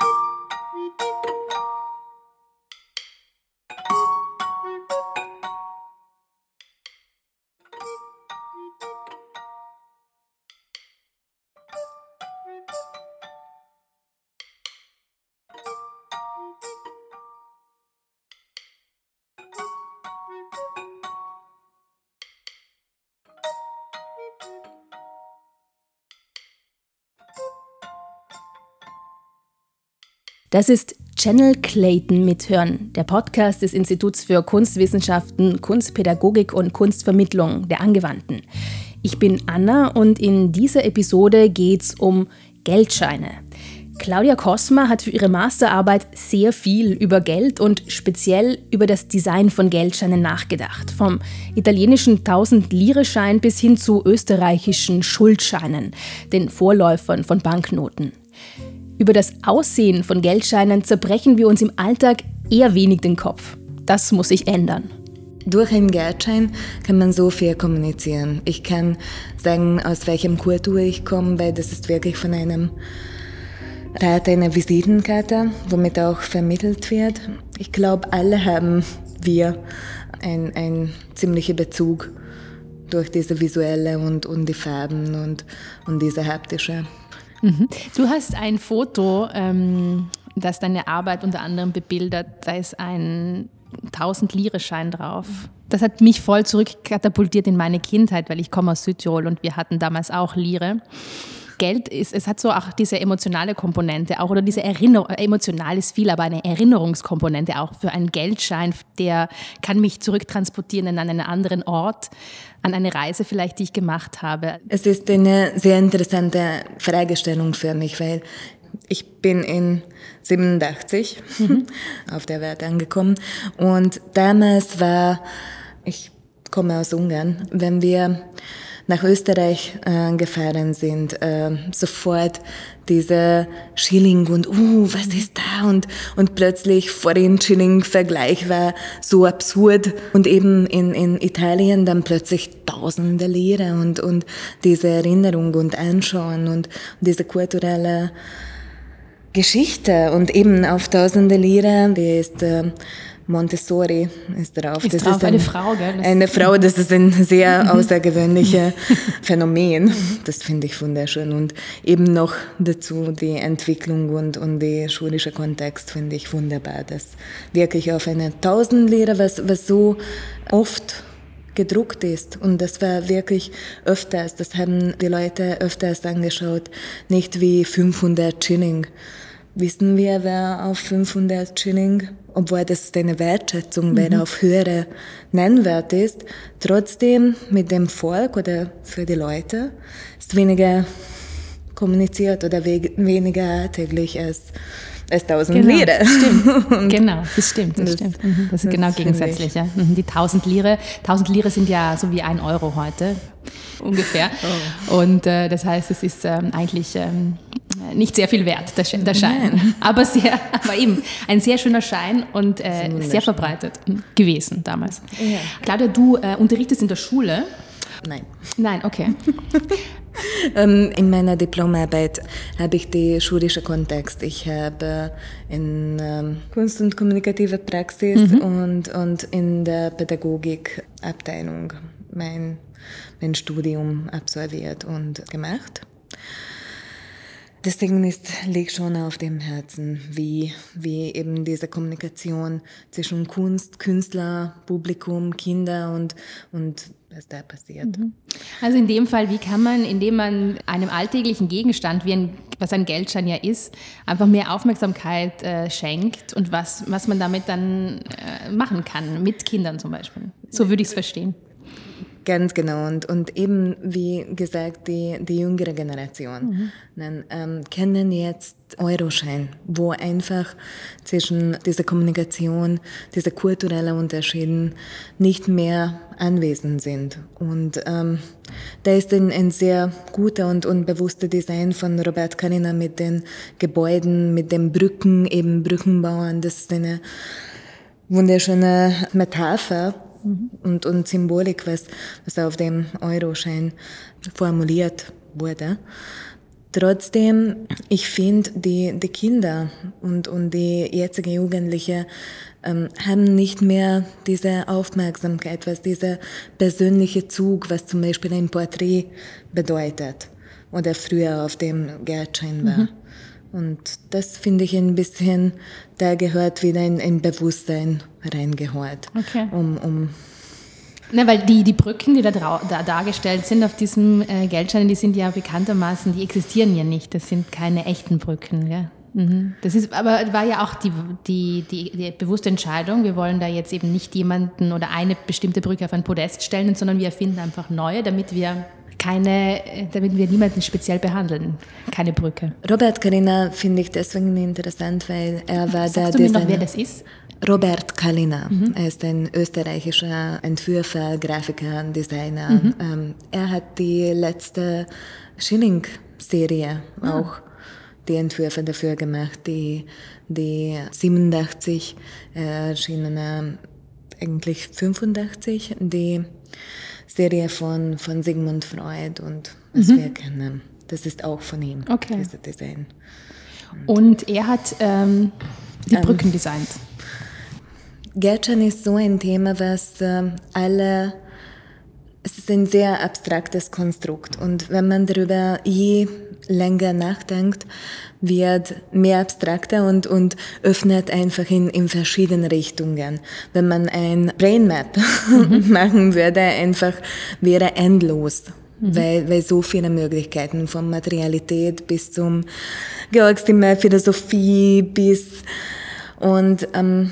you Das ist Channel Clayton mithören, der Podcast des Instituts für Kunstwissenschaften, Kunstpädagogik und Kunstvermittlung der Angewandten. Ich bin Anna und in dieser Episode geht es um Geldscheine. Claudia Cosma hat für ihre Masterarbeit sehr viel über Geld und speziell über das Design von Geldscheinen nachgedacht. Vom italienischen 1000-Lire-Schein bis hin zu österreichischen Schuldscheinen, den Vorläufern von Banknoten. Über das Aussehen von Geldscheinen zerbrechen wir uns im Alltag eher wenig den Kopf. Das muss sich ändern. Durch einen Geldschein kann man so viel kommunizieren. Ich kann sagen, aus welchem Kultur ich komme, weil das ist wirklich von einem da hat eine Visitenkarte, womit auch vermittelt wird. Ich glaube, alle haben wir einen, einen ziemlichen Bezug durch diese visuelle und, und die Farben und, und diese haptische. Mhm. Du hast ein Foto, ähm, das deine Arbeit unter anderem bebildert. Da ist ein 1000 Lire-Schein drauf. Das hat mich voll zurückkatapultiert in meine Kindheit, weil ich komme aus Südtirol und wir hatten damals auch Lire. Geld ist, es hat so auch diese emotionale Komponente auch oder diese Erinnerung, emotional ist viel, aber eine Erinnerungskomponente auch für einen Geldschein, der kann mich zurücktransportieren in einen anderen Ort, an eine Reise vielleicht, die ich gemacht habe. Es ist eine sehr interessante Fragestellung für mich, weil ich bin in 87 mhm. auf der Welt angekommen und damals war, ich komme aus Ungarn, wenn wir nach Österreich äh, gefahren sind, äh, sofort diese Schilling und, uh, was ist da? Und, und plötzlich Foreign-Schilling-Vergleich war so absurd. Und eben in, in Italien dann plötzlich tausende Lire und, und diese Erinnerung und Anschauen und, diese kulturelle Geschichte und eben auf tausende Lire, die ist äh, Montessori ist drauf. Ist das drauf ist ein, eine Frau, gell? Das eine Frau, das ist ein sehr außergewöhnliches Phänomen. Das finde ich wunderschön. Und eben noch dazu die Entwicklung und, und der schulische Kontext finde ich wunderbar. Das wirklich auf eine Tausendlehre, was, was so oft gedruckt ist. Und das war wirklich öfters, das haben die Leute öfters angeschaut, nicht wie 500 Schilling wissen wir, wer auf 500 Schilling, obwohl das eine Wertschätzung, mhm. weil er auf höhere Nennwert ist, trotzdem mit dem Volk oder für die Leute ist weniger kommuniziert oder weniger täglich als als 1000 genau, Lire. Stimmt. genau, das stimmt. Das, das stimmt. Mhm, das ist genau gegensätzlich. Ja. Mhm, die 1000 Lire, 1000 Lire sind ja so wie ein Euro heute ungefähr. Oh. Und äh, das heißt, es ist ähm, eigentlich ähm, nicht sehr viel wert, der, der Schein. Nein. Aber, sehr, aber eben ein sehr schöner Schein und äh, sehr verbreitet gewesen damals. Ja. Claudia, du äh, unterrichtest in der Schule. Nein. Nein, okay. Ähm, in meiner Diplomarbeit habe ich den schulischen Kontext. Ich habe in ähm, Kunst und kommunikative Praxis mhm. und, und in der Pädagogikabteilung mein, mein Studium absolviert und gemacht. Deswegen ist, liegt schon auf dem Herzen, wie, wie eben diese Kommunikation zwischen Kunst, Künstler, Publikum, Kinder und, und was da passiert. Mhm. Also in dem Fall, wie kann man, indem man einem alltäglichen Gegenstand, wie ein, was ein Geldschein ja ist, einfach mehr Aufmerksamkeit äh, schenkt und was, was man damit dann äh, machen kann, mit Kindern zum Beispiel. So würde ich es verstehen. Ganz genau. Und, und eben, wie gesagt, die, die jüngere Generation mhm. dann, ähm, kennen jetzt Euroschein, wo einfach zwischen dieser Kommunikation, diese kulturellen Unterschieden nicht mehr anwesend sind. Und ähm, da ist ein, ein sehr guter und, und bewusster Design von Robert Kalina mit den Gebäuden, mit den Brücken, eben Brückenbauern. Das ist eine wunderschöne Metapher mhm. und, und Symbolik, was, was auf dem Euroschein formuliert wurde. Trotzdem, ich finde, die, die Kinder und, und die jetzige Jugendliche ähm, haben nicht mehr diese Aufmerksamkeit, was dieser persönliche Zug, was zum Beispiel ein Porträt bedeutet oder früher auf dem Geldschein war. Mhm. Und das finde ich ein bisschen, da gehört wieder ein, ein Bewusstsein reingeholt, okay. um, um na, weil die, die Brücken, die da, da dargestellt sind auf diesem äh, Geldschein, die sind ja bekanntermaßen, die existieren ja nicht. Das sind keine echten Brücken. Ja? Mhm. Das ist, aber war ja auch die, die, die, die, bewusste Entscheidung. Wir wollen da jetzt eben nicht jemanden oder eine bestimmte Brücke auf ein Podest stellen, sondern wir erfinden einfach neue, damit wir keine, damit wir niemanden speziell behandeln. Keine Brücke. Robert Karina finde ich deswegen interessant, weil er war Sagst der du mir noch, wer das ist? Robert Kalina. Mhm. Er ist ein österreichischer Entwürfer, Grafiker, Designer. Mhm. Ähm, er hat die letzte Schilling-Serie ah. auch die Entwürfe dafür gemacht, die, die 87 erschienene, eigentlich 85, die Serie von, von Sigmund Freud und was mhm. wir kennen. Das ist auch von ihm, okay. dieser Design. Und, und er hat ähm, die ähm, Brücken designt. Gärtschern ist so ein Thema, was äh, alle, es ist ein sehr abstraktes Konstrukt und wenn man darüber je länger nachdenkt, wird mehr abstrakter und, und öffnet einfach in, in verschiedene Richtungen. Wenn man ein Brainmap mhm. machen würde, einfach wäre endlos. Mhm. Weil, weil so viele Möglichkeiten von Materialität bis zum Georgsthema Philosophie bis und ähm,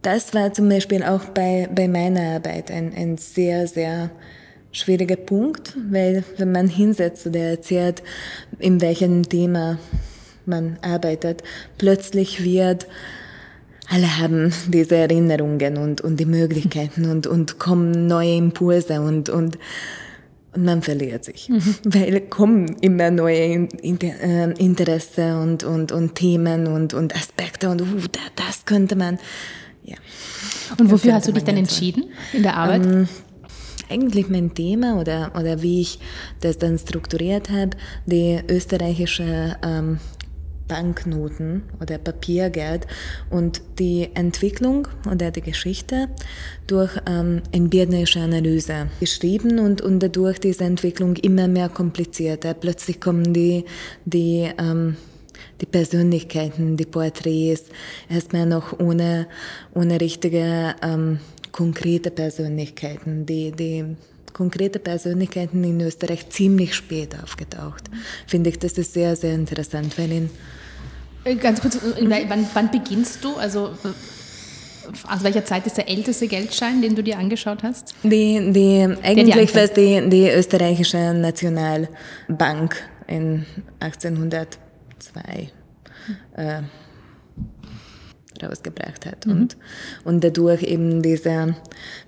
das war zum Beispiel auch bei, bei meiner Arbeit ein, ein sehr, sehr schwieriger Punkt, weil wenn man hinsetzt oder erzählt, in welchem Thema man arbeitet, plötzlich wird, alle haben diese Erinnerungen und, und die Möglichkeiten und, und kommen neue Impulse und, und, und man verliert sich, mhm. weil kommen immer neue äh, Interesse und, und, und Themen und, und Aspekte und uh, das könnte man ja. Und wofür hast du dich dann entschieden in der Arbeit? Ähm, eigentlich mein Thema oder, oder wie ich das dann strukturiert habe, die österreichische ähm, Banknoten oder Papiergeld und die Entwicklung oder die Geschichte durch ähm, empirische Analyse geschrieben und, und dadurch diese Entwicklung immer mehr komplizierter. Plötzlich kommen die, die ähm, die Persönlichkeiten, die Porträts, erstmal noch ohne, ohne richtige ähm, konkrete Persönlichkeiten, die, die konkrete Persönlichkeiten in Österreich ziemlich spät aufgetaucht. Finde ich, das ist sehr, sehr interessant, weil in äh, Ganz kurz, äh, wann, wann beginnst du? Also aus welcher Zeit ist der älteste Geldschein, den du dir angeschaut hast? Die, die, eigentlich war es die, die österreichische Nationalbank in 1800 zwei äh, rausgebracht hat. Mhm. Und, und dadurch eben diese,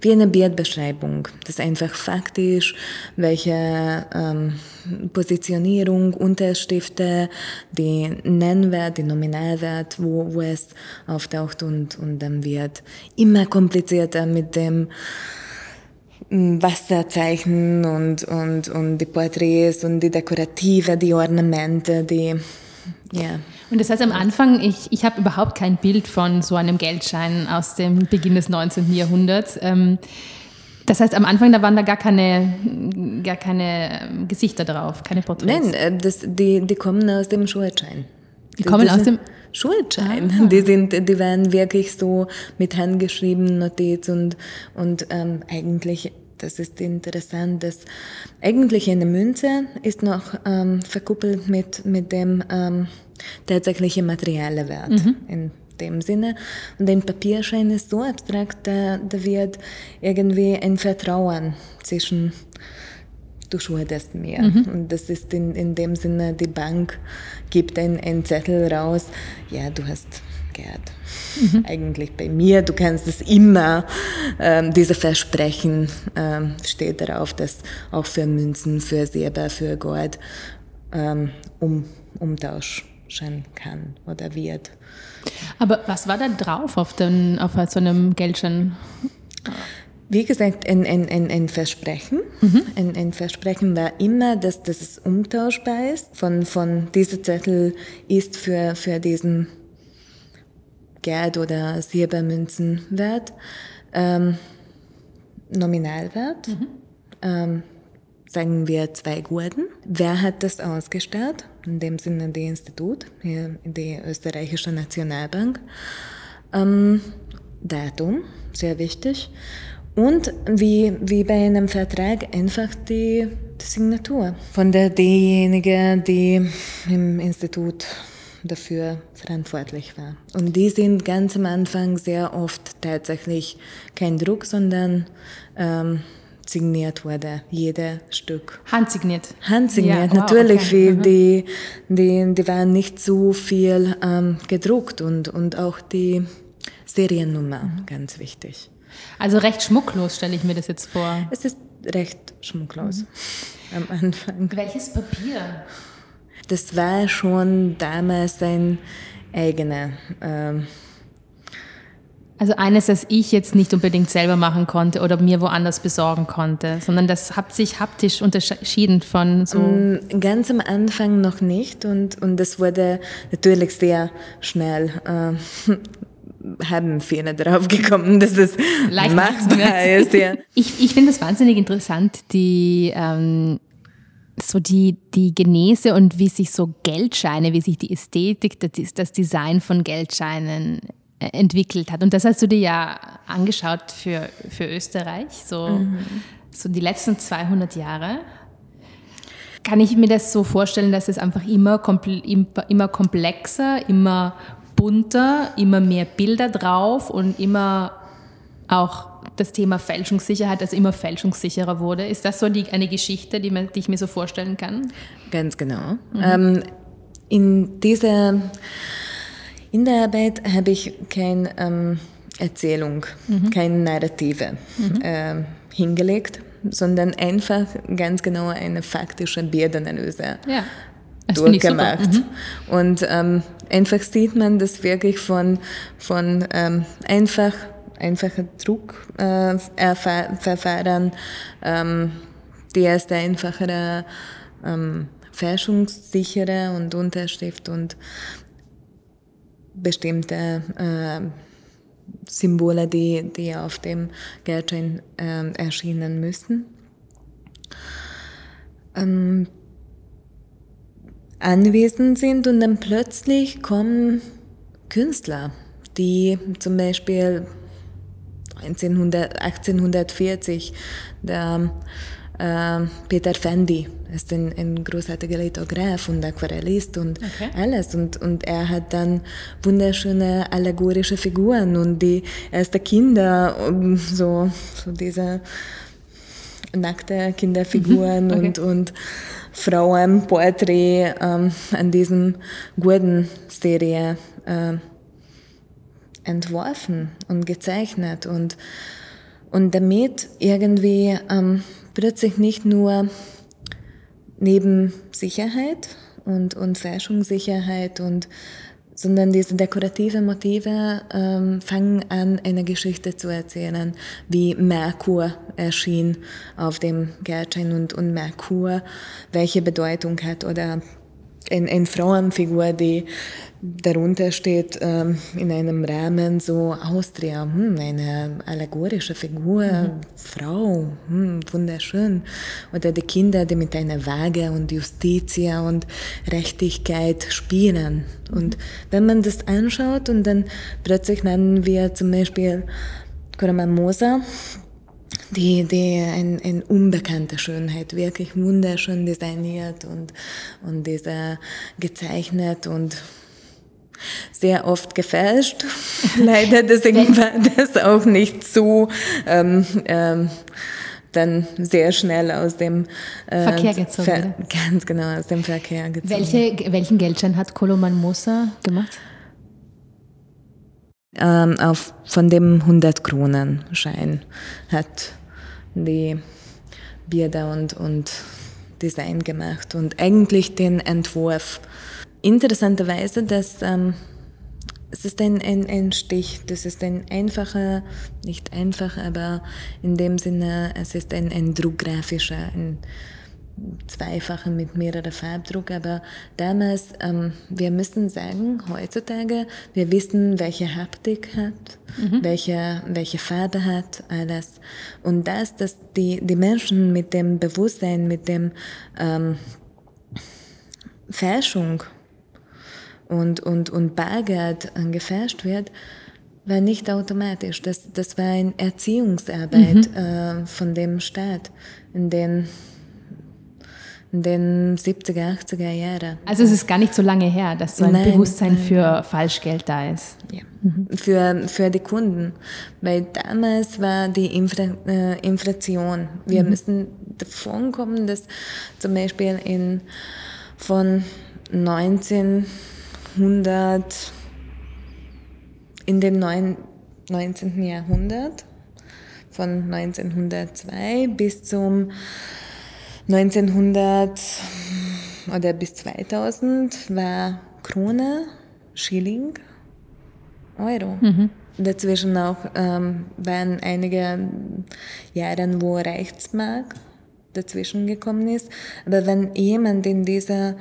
wie eine Bildbeschreibung, das einfach faktisch, welche ähm, Positionierung, Unterstifte, die Nennwert, die Nominalwert, wo, wo es auftaucht und, und dann wird immer komplizierter mit dem Wasserzeichen und, und, und die Porträts und die Dekorative, die Ornamente, die ja. Und das heißt am Anfang, ich, ich habe überhaupt kein Bild von so einem Geldschein aus dem Beginn des 19. Jahrhunderts. Ähm, das heißt, am Anfang, da waren da gar keine, gar keine ähm, Gesichter drauf, keine Porträts. Nein, äh, das, die, die kommen aus dem Schuldschein. Die kommen aus dem Schuldschein. Ah. Die, sind, die waren wirklich so mit handgeschrieben Notiz und, und ähm, eigentlich das ist interessant, dass eigentlich eine Münze ist noch ähm, verkuppelt mit, mit dem ähm, tatsächlichen materiellen Wert. Mhm. In dem Sinne. Und ein Papierschein ist so abstrakt, da, da wird irgendwie ein Vertrauen zwischen du schuldest mir. Mhm. Und das ist in, in dem Sinne, die Bank gibt einen Zettel raus, ja, du hast Gerd. Mhm. Eigentlich bei mir, du kannst es immer, ähm, diese Versprechen ähm, steht darauf, dass auch für Münzen, für Silber, für Gold ähm, um, umtauschen kann oder wird. Aber was war da drauf auf, den, auf so einem Geldschein? Wie gesagt, ein, ein, ein, ein Versprechen. Mhm. Ein, ein Versprechen war immer, dass, dass es umtauschbar ist. Von, von dieser Zettel ist für, für diesen Geld- oder Silbermünzen wert. Ähm, Nominalwert. Mhm. Ähm, sagen wir zwei Gurden. Wer hat das ausgestellt? In dem Sinne die Institut, hier die österreichische Nationalbank. Ähm, Datum, sehr wichtig. Und wie, wie bei einem Vertrag einfach die, die Signatur von der derjenige, die im Institut dafür verantwortlich war. Und die sind ganz am Anfang sehr oft tatsächlich kein Druck, sondern ähm, signiert wurde, jedes Stück. Handsigniert? Handsigniert, ja, natürlich. Okay. Mhm. Die, die, die waren nicht so viel ähm, gedruckt und, und auch die Seriennummer, mhm. ganz wichtig. Also recht schmucklos stelle ich mir das jetzt vor. Es ist recht schmucklos mhm. am Anfang. Welches Papier? Das war schon damals ein eigener. Ähm, also eines, das ich jetzt nicht unbedingt selber machen konnte oder mir woanders besorgen konnte, sondern das hat sich haptisch unterschieden von so. Mm, ganz am Anfang noch nicht und, und das wurde natürlich sehr schnell. Äh, haben viele darauf gekommen, dass es Leicht machbar ist. Ja. Ich, ich finde das wahnsinnig interessant, die ähm, so die, die Genese und wie sich so Geldscheine, wie sich die Ästhetik, das Design von Geldscheinen äh, entwickelt hat. Und das hast du dir ja angeschaut für, für Österreich, so, mhm. so die letzten 200 Jahre. Kann ich mir das so vorstellen, dass es einfach immer, immer komplexer, immer bunter, immer mehr Bilder drauf und immer auch das Thema Fälschungssicherheit, also immer fälschungssicherer wurde. Ist das so die, eine Geschichte, die, man, die ich mir so vorstellen kann? Ganz genau. Mhm. Ähm, in dieser in der Arbeit habe ich keine ähm, Erzählung, mhm. keine Narrative mhm. äh, hingelegt, sondern einfach ganz genau eine faktische Bildanalyse. Ja. durchgemacht. Mhm. Und ähm, einfach sieht man das wirklich von, von ähm, einfach einfache Druckverfahren, äh, ähm, die erste einfachere ähm, fälschungssichere und Unterschrift und bestimmte äh, Symbole, die, die auf dem Geldschein äh, erschienen müssen. Ähm, anwesend sind und dann plötzlich kommen Künstler, die zum Beispiel 1900, 1840 der äh, Peter Fendi ist ein, ein großartiger Lithograph und Aquarellist und okay. alles. Und, und er hat dann wunderschöne allegorische Figuren und die ersten Kinder, so, so diese nackte Kinderfiguren mhm. okay. und, und Frauenporträt ähm, an diesem Gurden-Serie äh, entworfen und gezeichnet und, und damit irgendwie ähm, plötzlich nicht nur neben Sicherheit und, und Fälschungssicherheit und sondern diese dekorative Motive ähm, fangen an, eine Geschichte zu erzählen, wie Merkur erschien auf dem Geldschein und, und Merkur, welche Bedeutung hat oder eine ein Frauenfigur, die darunter steht ähm, in einem Rahmen so Austria, hm, eine allegorische Figur, mhm. Frau, hm, wunderschön. Oder die Kinder, die mit einer Waage und Justitia und Rechtigkeit spielen. Und wenn man das anschaut und dann plötzlich nennen wir zum Beispiel Kuraman Mosa, die, die ein, ein unbekannte Schönheit, wirklich wunderschön designiert und, und diese gezeichnet und sehr oft gefälscht. Leider, deswegen war das auch nicht so ähm, ähm, dann sehr schnell aus dem äh, Verkehr gezogen. Ver ganz genau, aus dem Verkehr gezogen. Welche, welchen Geldschein hat Koloman Mosa gemacht? Ähm, auf, von dem 100-Kronen-Schein hat die Bilder und, und Design gemacht und eigentlich den Entwurf. Interessanterweise, dass ähm, es ist ein, ein, ein Stich, das ist ein einfacher, nicht einfach, aber in dem Sinne, es ist ein, ein druckgrafischer, ein zweifacher mit mehrerer Farbdruck, aber damals, ähm, wir müssen sagen, heutzutage, wir wissen, welche Haptik hat, mhm. welche, welche Farbe hat, alles. Und das, dass die, die Menschen mit dem Bewusstsein, mit dem ähm, Forschung und, und, und Bargeld gefälscht wird, war nicht automatisch. Das, das war eine Erziehungsarbeit mhm. äh, von dem Staat, in den in den 70er, 80er Jahren. Also es ist gar nicht so lange her, dass so ein nein, Bewusstsein nein. für Falschgeld da ist. Ja. Mhm. Für, für die Kunden. Weil damals war die Infra, äh, Inflation. Wir mhm. müssen davon kommen, dass zum Beispiel in, von 19 100, in dem 19. Jahrhundert, von 1902 bis zum 1900 oder bis 2000 war Krone, Schilling, Euro. Mhm. Dazwischen auch ähm, waren einige Jahre, wo Reichsmark dazwischen gekommen ist. Aber wenn jemand in dieser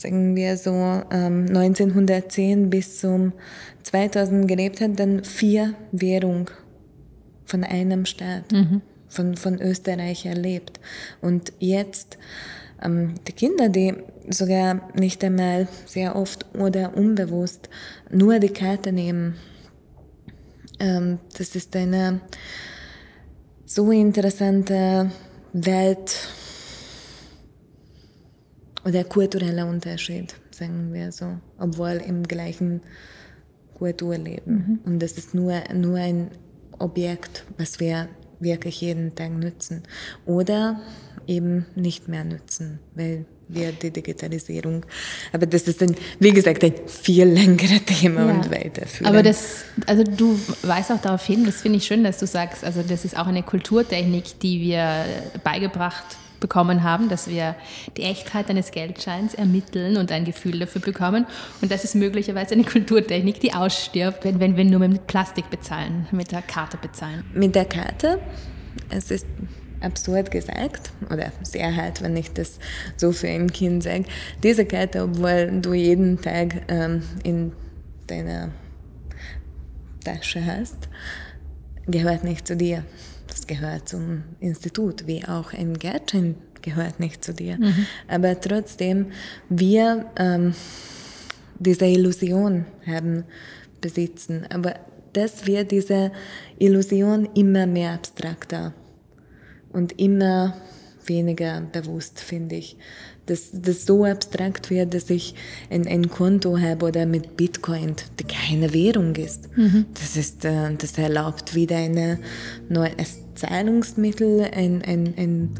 sagen wir so, ähm, 1910 bis zum 2000 gelebt hat, dann vier Währungen von einem Staat, mhm. Von, von Österreich erlebt. Und jetzt ähm, die Kinder, die sogar nicht einmal sehr oft oder unbewusst nur die Karte nehmen, ähm, das ist eine so interessante Welt, oder kultureller Unterschied, sagen wir so, obwohl im gleichen Kultur leben. Mhm. Und das ist nur, nur ein Objekt, was wir wirklich jeden Tag nutzen. Oder eben nicht mehr nutzen, weil wir die Digitalisierung, aber das ist dann, wie gesagt, ein viel längeres Thema ja. und weiterführen. Aber das, also du weißt auch darauf hin, das finde ich schön, dass du sagst, also das ist auch eine Kulturtechnik, die wir beigebracht bekommen haben, dass wir die Echtheit eines Geldscheins ermitteln und ein Gefühl dafür bekommen. Und das ist möglicherweise eine Kulturtechnik, die ausstirbt, wenn, wenn wir nur mit Plastik bezahlen, mit der Karte bezahlen. Mit der Karte, es ist absurd gesagt, oder sehr hart, wenn ich das so für ein Kind sage, diese Karte, obwohl du jeden Tag ähm, in deiner Tasche hast, gehört nicht zu dir das gehört zum Institut, wie auch ein Gärtchen gehört nicht zu dir. Mhm. Aber trotzdem, wir ähm, diese Illusion haben, besitzen. Aber das wird diese Illusion immer mehr abstrakter und immer weniger bewusst, finde ich dass das so abstrakt wird, dass ich ein, ein Konto habe oder mit Bitcoin, die keine Währung ist. Mhm. Das, ist äh, das erlaubt wieder eine neue Zahlungsmittel, ein, ein, ein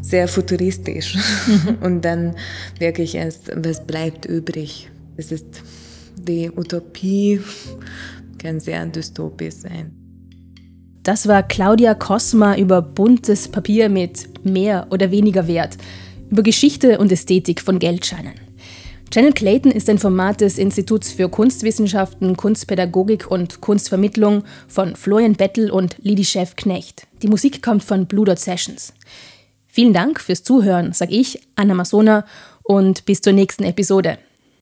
sehr futuristisch. Mhm. Und dann wirklich erst, was bleibt übrig? Es ist die Utopie, kann sehr dystopisch sein. Das war Claudia Kosma über buntes Papier mit mehr oder weniger Wert über Geschichte und Ästhetik von Geldscheinen. Channel Clayton ist ein Format des Instituts für Kunstwissenschaften, Kunstpädagogik und Kunstvermittlung von Florian Bettel und Lidi Chef Knecht. Die Musik kommt von Blue Dot Sessions. Vielen Dank fürs Zuhören, sag ich, Anna Masona, und bis zur nächsten Episode.